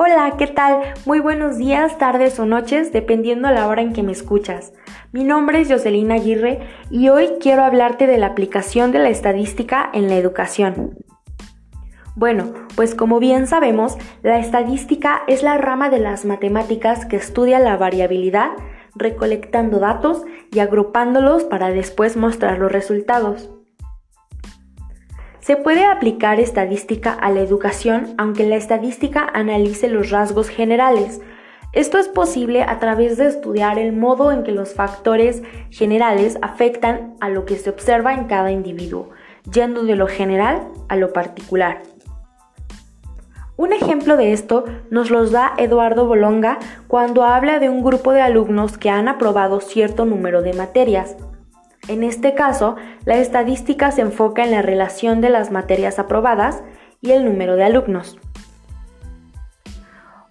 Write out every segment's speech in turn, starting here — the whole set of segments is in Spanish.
Hola, ¿qué tal? Muy buenos días, tardes o noches, dependiendo la hora en que me escuchas. Mi nombre es Jocelyn Aguirre y hoy quiero hablarte de la aplicación de la estadística en la educación. Bueno, pues como bien sabemos, la estadística es la rama de las matemáticas que estudia la variabilidad, recolectando datos y agrupándolos para después mostrar los resultados. Se puede aplicar estadística a la educación aunque la estadística analice los rasgos generales. Esto es posible a través de estudiar el modo en que los factores generales afectan a lo que se observa en cada individuo, yendo de lo general a lo particular. Un ejemplo de esto nos los da Eduardo Bolonga cuando habla de un grupo de alumnos que han aprobado cierto número de materias. En este caso, la estadística se enfoca en la relación de las materias aprobadas y el número de alumnos.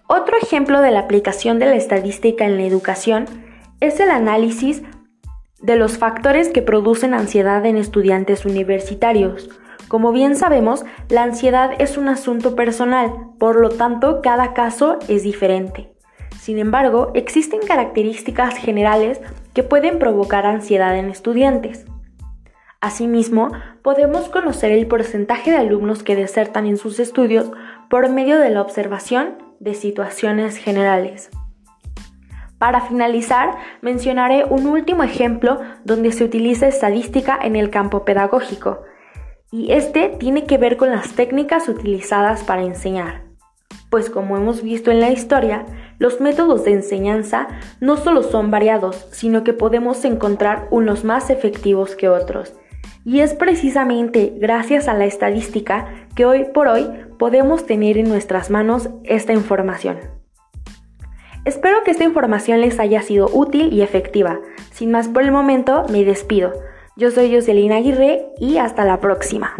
Otro ejemplo de la aplicación de la estadística en la educación es el análisis de los factores que producen ansiedad en estudiantes universitarios. Como bien sabemos, la ansiedad es un asunto personal, por lo tanto cada caso es diferente. Sin embargo, existen características generales que pueden provocar ansiedad en estudiantes. Asimismo, podemos conocer el porcentaje de alumnos que desertan en sus estudios por medio de la observación de situaciones generales. Para finalizar, mencionaré un último ejemplo donde se utiliza estadística en el campo pedagógico, y este tiene que ver con las técnicas utilizadas para enseñar pues como hemos visto en la historia, los métodos de enseñanza no solo son variados, sino que podemos encontrar unos más efectivos que otros. Y es precisamente gracias a la estadística que hoy por hoy podemos tener en nuestras manos esta información. Espero que esta información les haya sido útil y efectiva. Sin más por el momento, me despido. Yo soy Jocelyn Aguirre y hasta la próxima.